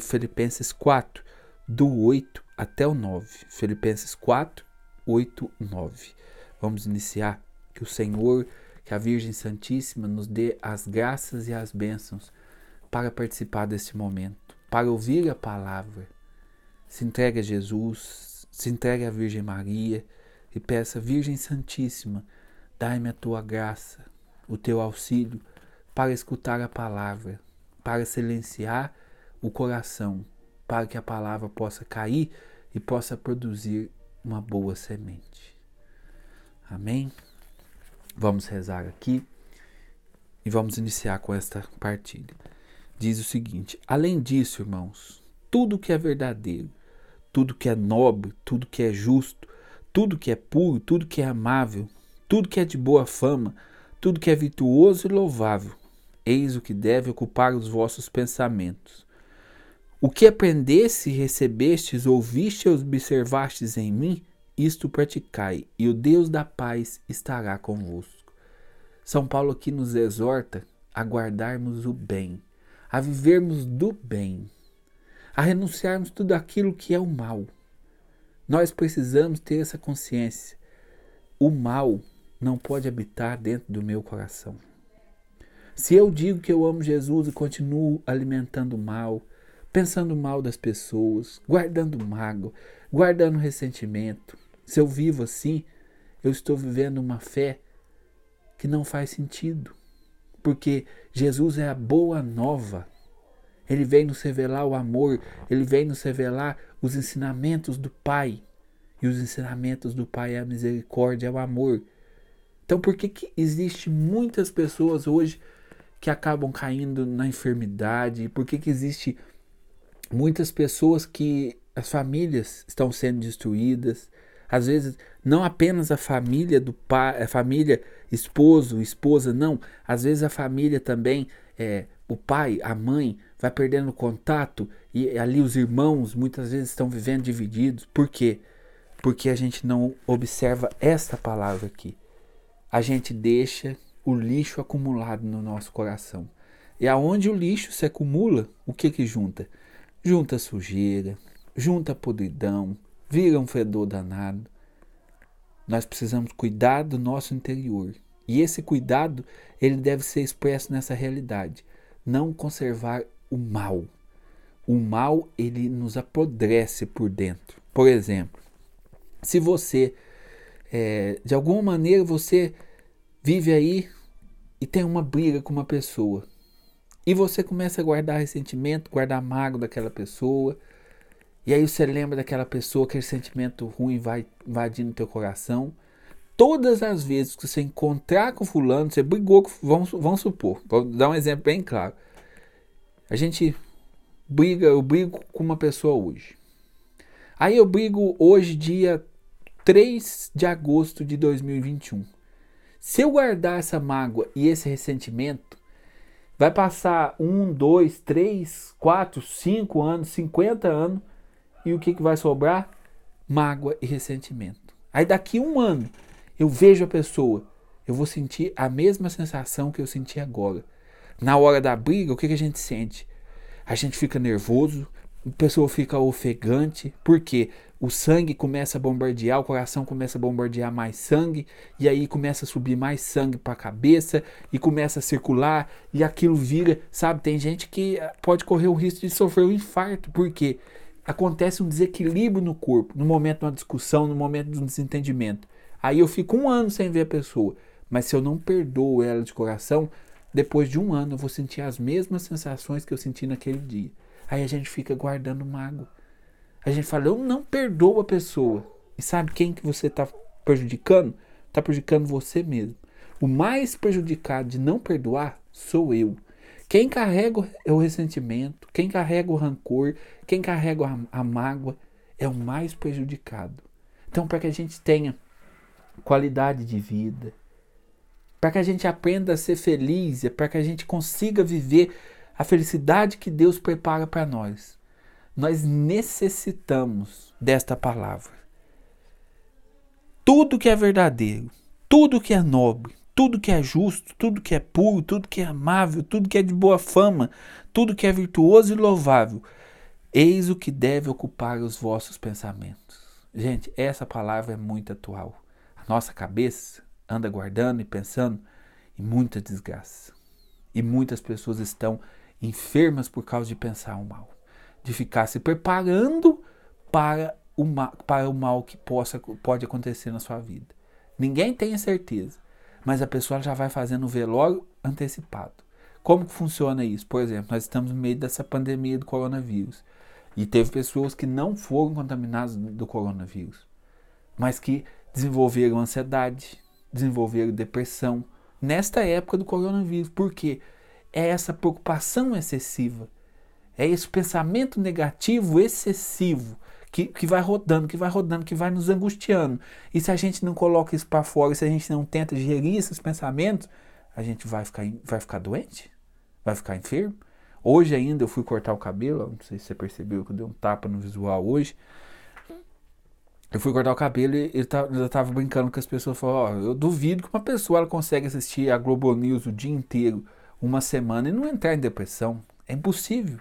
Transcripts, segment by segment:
Filipenses 4, do 8 até o 9. Filipenses 4, 8, 9. Vamos iniciar. Que o Senhor, que a Virgem Santíssima nos dê as graças e as bênçãos para participar deste momento, para ouvir a palavra. Se entregue a Jesus, se entregue à Virgem Maria e peça, Virgem Santíssima, dai-me a tua graça, o teu auxílio para escutar a palavra, para silenciar o coração, para que a palavra possa cair e possa produzir uma boa semente. Amém? Vamos rezar aqui e vamos iniciar com esta partilha. Diz o seguinte: além disso, irmãos, tudo que é verdadeiro, tudo que é nobre, tudo que é justo, tudo que é puro, tudo que é amável, tudo que é de boa fama, tudo que é virtuoso e louvável, eis o que deve ocupar os vossos pensamentos. O que aprendeste, recebestes, ouviste e observastes em mim, isto praticai, e o Deus da paz estará convosco. São Paulo aqui nos exorta a guardarmos o bem, a vivermos do bem, a renunciarmos tudo aquilo que é o mal. Nós precisamos ter essa consciência. O mal não pode habitar dentro do meu coração. Se eu digo que eu amo Jesus e continuo alimentando o mal, pensando mal das pessoas, guardando mágoa, guardando ressentimento. Se eu vivo assim, eu estou vivendo uma fé que não faz sentido. Porque Jesus é a boa nova. Ele vem nos revelar o amor, ele vem nos revelar os ensinamentos do Pai. E os ensinamentos do Pai é a misericórdia, é o amor. Então, por que, que existe muitas pessoas hoje que acabam caindo na enfermidade? Por que, que existe muitas pessoas que as famílias estão sendo destruídas. Às vezes, não apenas a família do pai, a família esposo, esposa, não. Às vezes a família também, é, o pai, a mãe, vai perdendo contato e ali os irmãos muitas vezes estão vivendo divididos. Por quê? Porque a gente não observa esta palavra aqui. A gente deixa o lixo acumulado no nosso coração. E aonde o lixo se acumula, o que que junta? Junta sujeira, junta podridão, vira um fedor danado. Nós precisamos cuidar do nosso interior. E esse cuidado, ele deve ser expresso nessa realidade. Não conservar o mal. O mal, ele nos apodrece por dentro. Por exemplo, se você, é, de alguma maneira, você vive aí e tem uma briga com uma pessoa. E você começa a guardar ressentimento, guardar mágoa daquela pessoa. E aí você lembra daquela pessoa, aquele sentimento ruim vai invadindo teu coração. Todas as vezes que você encontrar com fulano, você brigou com, vamos, vamos supor, vou dar um exemplo bem claro. A gente briga, eu brigo com uma pessoa hoje. Aí eu brigo hoje, dia 3 de agosto de 2021. Se eu guardar essa mágoa e esse ressentimento, Vai passar um, dois, três, quatro, cinco anos, cinquenta anos, e o que, que vai sobrar? Mágoa e ressentimento. Aí daqui um ano eu vejo a pessoa, eu vou sentir a mesma sensação que eu senti agora. Na hora da briga, o que, que a gente sente? A gente fica nervoso, a pessoa fica ofegante, por quê? o sangue começa a bombardear, o coração começa a bombardear mais sangue, e aí começa a subir mais sangue para a cabeça, e começa a circular, e aquilo vira, sabe? Tem gente que eh, pode correr o risco de sofrer um infarto, porque acontece um desequilíbrio no corpo, no momento de uma discussão, no momento de um desentendimento. Aí eu fico um ano sem ver a pessoa, mas se eu não perdoo ela de coração, depois de um ano eu vou sentir as mesmas sensações que eu senti naquele dia. Aí a gente fica guardando mágoa a gente fala, eu não perdoo a pessoa. E sabe quem que você está prejudicando? Está prejudicando você mesmo. O mais prejudicado de não perdoar sou eu. Quem carrega o ressentimento, quem carrega o rancor, quem carrega a, a mágoa é o mais prejudicado. Então, para que a gente tenha qualidade de vida, para que a gente aprenda a ser feliz, para que a gente consiga viver a felicidade que Deus prepara para nós, nós necessitamos desta palavra. Tudo que é verdadeiro, tudo que é nobre, tudo que é justo, tudo que é puro, tudo que é amável, tudo que é de boa fama, tudo que é virtuoso e louvável, Eis o que deve ocupar os vossos pensamentos. Gente, essa palavra é muito atual. A nossa cabeça anda guardando e pensando em muita desgraça. E muitas pessoas estão enfermas por causa de pensar o mal, de ficar se preparando para o mal, para o mal que possa, pode acontecer na sua vida. Ninguém tem certeza, mas a pessoa já vai fazendo o velório antecipado. Como que funciona isso? Por exemplo, nós estamos no meio dessa pandemia do coronavírus e teve pessoas que não foram contaminadas do coronavírus, mas que desenvolveram ansiedade, desenvolveram depressão nesta época do coronavírus. Por quê? É essa preocupação excessiva, é esse pensamento negativo excessivo que, que vai rodando, que vai rodando, que vai nos angustiando. E se a gente não coloca isso para fora, se a gente não tenta gerir esses pensamentos, a gente vai ficar, vai ficar doente? Vai ficar enfermo? Hoje ainda eu fui cortar o cabelo, não sei se você percebeu que eu dei um tapa no visual hoje. Eu fui cortar o cabelo e eu tava brincando com as pessoas. Falou, eu duvido que uma pessoa ela consegue assistir a Globo News o dia inteiro, uma semana, e não entrar em depressão. É impossível.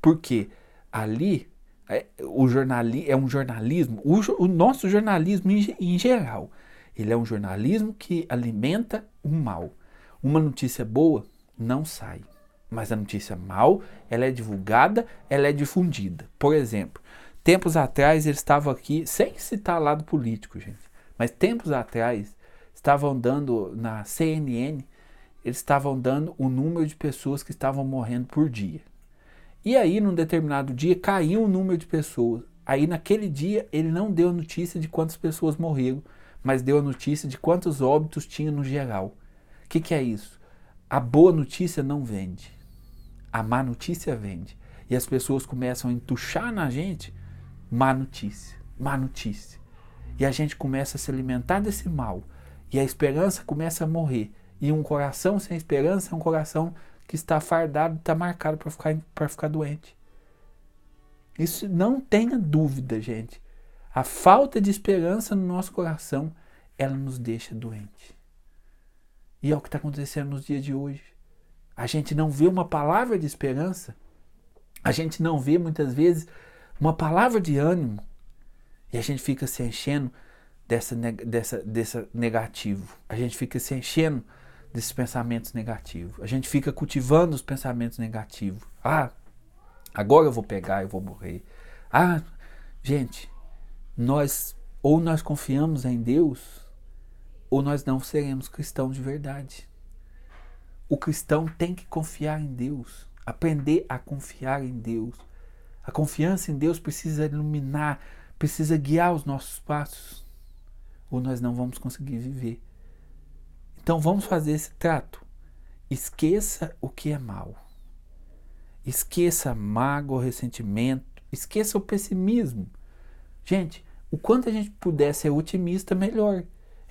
Porque ali é, o jornali, é um jornalismo, o, o nosso jornalismo em, em geral, ele é um jornalismo que alimenta o mal. Uma notícia boa não sai. Mas a notícia mal, ela é divulgada, ela é difundida. Por exemplo, tempos atrás eles estavam aqui, sem citar lado político, gente, mas tempos atrás estavam dando na CNN, eles estavam dando o número de pessoas que estavam morrendo por dia. E aí, num determinado dia, caiu o número de pessoas. Aí, naquele dia, ele não deu a notícia de quantas pessoas morreram, mas deu a notícia de quantos óbitos tinha no geral. O que, que é isso? A boa notícia não vende. A má notícia vende. E as pessoas começam a entuchar na gente má notícia, má notícia. E a gente começa a se alimentar desse mal. E a esperança começa a morrer. E um coração sem esperança é um coração que está fardado, está marcado para ficar, ficar doente. Isso não tenha dúvida, gente. A falta de esperança no nosso coração, ela nos deixa doente. E é o que está acontecendo nos dias de hoje. A gente não vê uma palavra de esperança. A gente não vê muitas vezes uma palavra de ânimo. E a gente fica se enchendo dessa, dessa, dessa negativo. A gente fica se enchendo desses pensamentos negativos. A gente fica cultivando os pensamentos negativos. Ah, agora eu vou pegar, eu vou morrer. Ah, gente, nós ou nós confiamos em Deus ou nós não seremos cristãos de verdade. O cristão tem que confiar em Deus, aprender a confiar em Deus. A confiança em Deus precisa iluminar, precisa guiar os nossos passos, ou nós não vamos conseguir viver. Então vamos fazer esse trato. Esqueça o que é mal. Esqueça mágoa, ressentimento, esqueça o pessimismo. Gente, o quanto a gente puder ser otimista, melhor.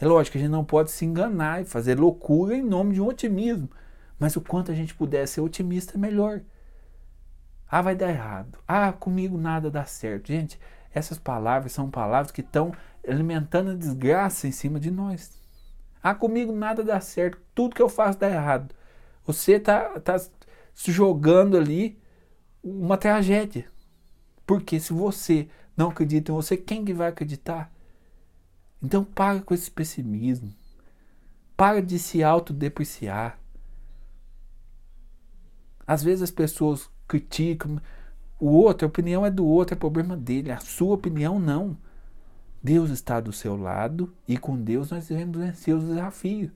É lógico que a gente não pode se enganar e fazer loucura em nome de um otimismo. Mas o quanto a gente puder ser otimista, melhor. Ah, vai dar errado. Ah, comigo nada dá certo. Gente, essas palavras são palavras que estão alimentando a desgraça em cima de nós. Ah, comigo nada dá certo. Tudo que eu faço dá errado. Você está tá se jogando ali uma tragédia. Porque se você não acredita em você, quem que vai acreditar? Então para com esse pessimismo. Para de se autodepreciar. Às vezes as pessoas criticam o outro, a opinião é do outro, é problema dele. A sua opinião não. Deus está do seu lado e com Deus nós devemos vencer os desafios.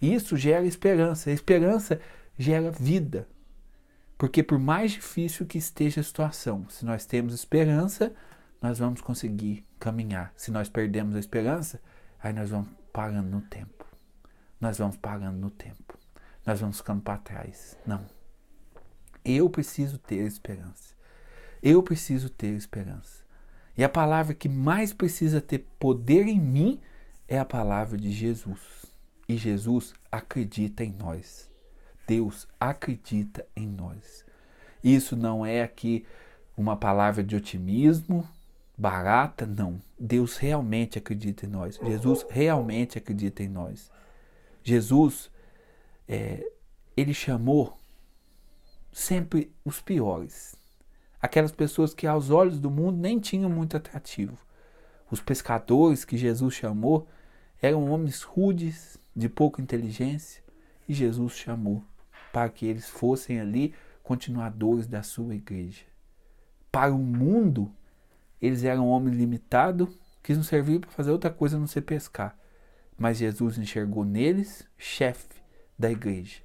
Isso gera esperança. A esperança gera vida. Porque por mais difícil que esteja a situação, se nós temos esperança, nós vamos conseguir caminhar. Se nós perdemos a esperança, aí nós vamos parando no tempo. Nós vamos parando no tempo. Nós vamos ficando para trás. Não. Eu preciso ter esperança. Eu preciso ter esperança. E a palavra que mais precisa ter poder em mim é a palavra de Jesus. E Jesus acredita em nós. Deus acredita em nós. Isso não é aqui uma palavra de otimismo, barata, não. Deus realmente acredita em nós. Jesus realmente acredita em nós. Jesus, é, ele chamou sempre os piores. Aquelas pessoas que aos olhos do mundo nem tinham muito atrativo. Os pescadores que Jesus chamou eram homens rudes, de pouca inteligência, e Jesus chamou para que eles fossem ali continuadores da sua igreja. Para o mundo, eles eram homens limitados que não serviam para fazer outra coisa a não ser pescar. Mas Jesus enxergou neles chefe da igreja.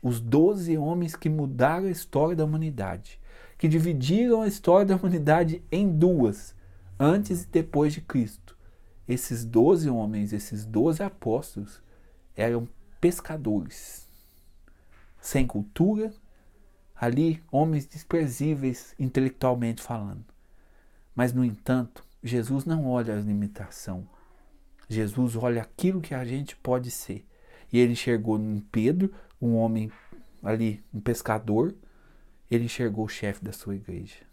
Os doze homens que mudaram a história da humanidade, que dividiram a história da humanidade em duas, antes e depois de Cristo. Esses doze homens, esses doze apóstolos, eram pescadores, sem cultura, ali homens desprezíveis intelectualmente falando. Mas, no entanto, Jesus não olha a limitação. Jesus olha aquilo que a gente pode ser. E ele enxergou em Pedro, um homem ali, um pescador, ele enxergou o chefe da sua igreja.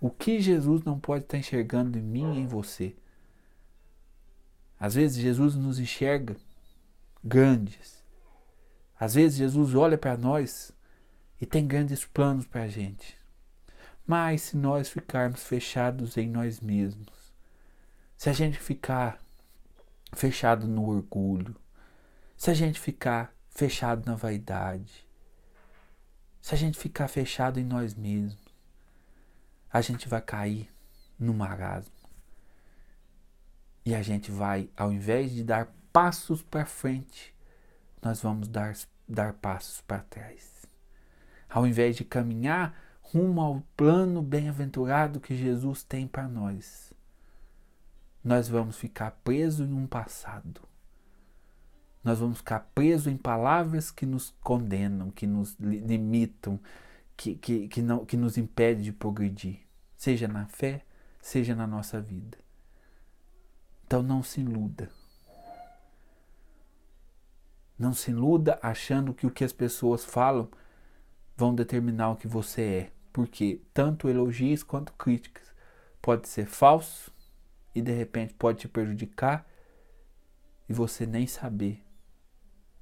O que Jesus não pode estar enxergando em mim e em você? Às vezes Jesus nos enxerga grandes. Às vezes Jesus olha para nós e tem grandes planos para a gente. Mas se nós ficarmos fechados em nós mesmos, se a gente ficar fechado no orgulho, se a gente ficar fechado na vaidade, se a gente ficar fechado em nós mesmos, a gente vai cair no marasmo. E a gente vai, ao invés de dar passos para frente, nós vamos dar, dar passos para trás. Ao invés de caminhar rumo ao plano bem-aventurado que Jesus tem para nós, nós vamos ficar presos em um passado. Nós vamos ficar presos em palavras que nos condenam, que nos limitam, que, que, que, não, que nos impede de progredir, seja na fé, seja na nossa vida. Então não se iluda. Não se iluda achando que o que as pessoas falam vão determinar o que você é porque tanto elogios quanto críticas pode ser falso e de repente pode te prejudicar e você nem saber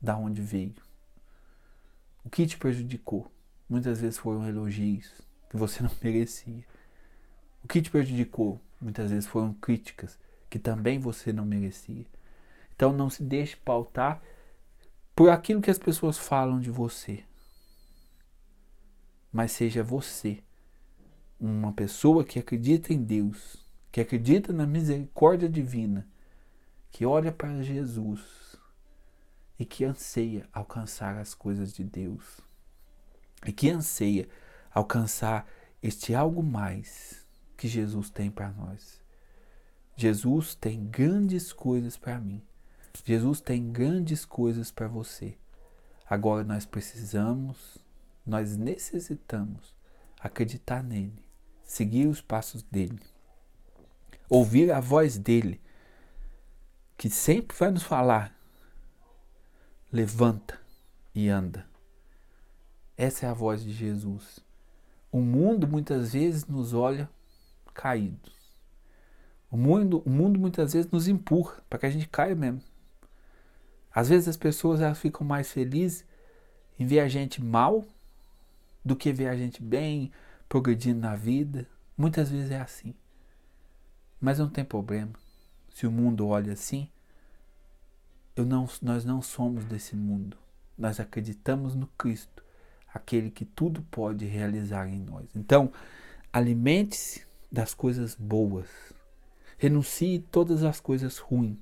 da onde veio. O que te prejudicou? Muitas vezes foram elogios que você não merecia. O que te prejudicou? Muitas vezes foram críticas que também você não merecia. Então não se deixe pautar por aquilo que as pessoas falam de você mas seja você uma pessoa que acredita em Deus, que acredita na misericórdia divina, que olha para Jesus e que anseia alcançar as coisas de Deus e que anseia alcançar este algo mais que Jesus tem para nós. Jesus tem grandes coisas para mim. Jesus tem grandes coisas para você. Agora nós precisamos nós necessitamos acreditar nele, seguir os passos dele, ouvir a voz dele, que sempre vai nos falar: levanta e anda. Essa é a voz de Jesus. O mundo muitas vezes nos olha caídos. O mundo, o mundo muitas vezes nos empurra para que a gente caia mesmo. Às vezes as pessoas elas ficam mais felizes em ver a gente mal do que ver a gente bem, progredindo na vida. Muitas vezes é assim. Mas não tem problema. Se o mundo olha assim, eu não, nós não somos desse mundo. Nós acreditamos no Cristo, aquele que tudo pode realizar em nós. Então, alimente-se das coisas boas. Renuncie todas as coisas ruins.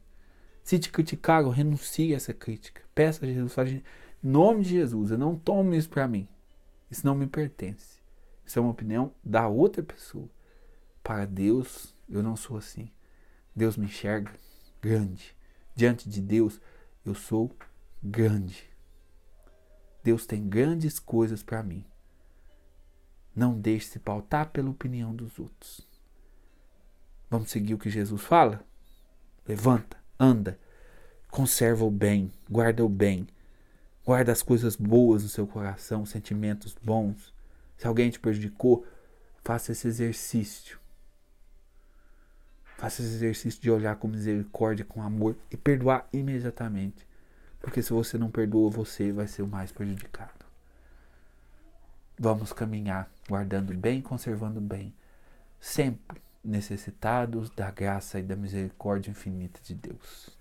Se te criticaram, renuncie a essa crítica. Peça a Jesus, em nome de Jesus, eu não tomo isso para mim. Isso não me pertence. Isso é uma opinião da outra pessoa. Para Deus, eu não sou assim. Deus me enxerga grande. Diante de Deus, eu sou grande. Deus tem grandes coisas para mim. Não deixe se pautar pela opinião dos outros. Vamos seguir o que Jesus fala? Levanta, anda, conserva o bem, guarda o bem, Guarda as coisas boas no seu coração, sentimentos bons. Se alguém te prejudicou, faça esse exercício. Faça esse exercício de olhar com misericórdia, com amor e perdoar imediatamente. Porque se você não perdoa, você vai ser o mais prejudicado. vamos caminhar guardando bem, conservando bem, sempre necessitados da graça e da misericórdia infinita de Deus.